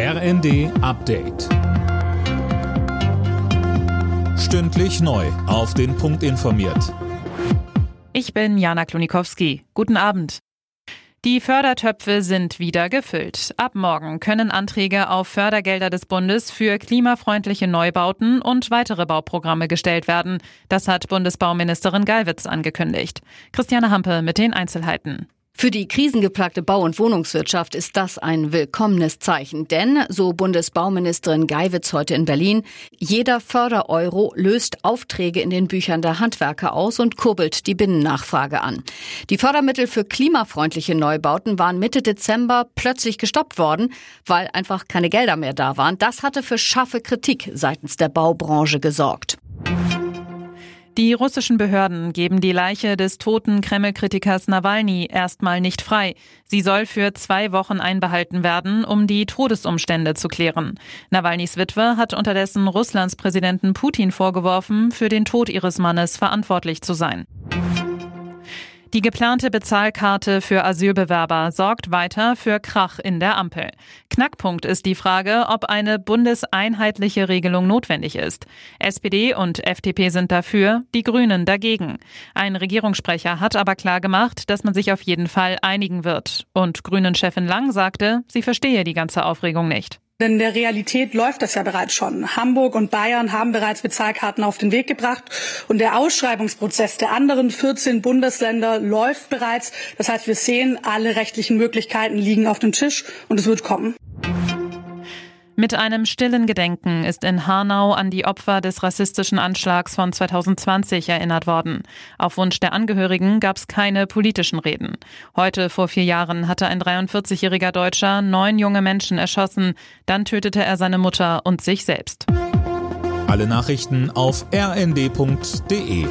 RND Update. Stündlich neu. Auf den Punkt informiert. Ich bin Jana Klonikowski. Guten Abend. Die Fördertöpfe sind wieder gefüllt. Ab morgen können Anträge auf Fördergelder des Bundes für klimafreundliche Neubauten und weitere Bauprogramme gestellt werden. Das hat Bundesbauministerin Gallwitz angekündigt. Christiane Hampe mit den Einzelheiten. Für die krisengeplagte Bau- und Wohnungswirtschaft ist das ein willkommenes Zeichen. Denn, so Bundesbauministerin Geiwitz heute in Berlin, jeder Fördereuro löst Aufträge in den Büchern der Handwerker aus und kurbelt die Binnennachfrage an. Die Fördermittel für klimafreundliche Neubauten waren Mitte Dezember plötzlich gestoppt worden, weil einfach keine Gelder mehr da waren. Das hatte für scharfe Kritik seitens der Baubranche gesorgt. Die russischen Behörden geben die Leiche des toten Kreml-Kritikers Nawalny erstmal nicht frei. Sie soll für zwei Wochen einbehalten werden, um die Todesumstände zu klären. Nawalnys Witwe hat unterdessen Russlands Präsidenten Putin vorgeworfen, für den Tod ihres Mannes verantwortlich zu sein. Die geplante Bezahlkarte für Asylbewerber sorgt weiter für Krach in der Ampel. Knackpunkt ist die Frage, ob eine bundeseinheitliche Regelung notwendig ist. SPD und FDP sind dafür, die Grünen dagegen. Ein Regierungssprecher hat aber klar gemacht, dass man sich auf jeden Fall einigen wird. Und Grünen-Chefin Lang sagte, sie verstehe die ganze Aufregung nicht. Denn in der Realität läuft das ja bereits schon. Hamburg und Bayern haben bereits Bezahlkarten auf den Weg gebracht und der Ausschreibungsprozess der anderen 14 Bundesländer läuft bereits. Das heißt, wir sehen, alle rechtlichen Möglichkeiten liegen auf dem Tisch und es wird kommen. Mit einem stillen Gedenken ist in Hanau an die Opfer des rassistischen Anschlags von 2020 erinnert worden. Auf Wunsch der Angehörigen gab es keine politischen Reden. Heute vor vier Jahren hatte ein 43-jähriger Deutscher neun junge Menschen erschossen. Dann tötete er seine Mutter und sich selbst. Alle Nachrichten auf rnd.de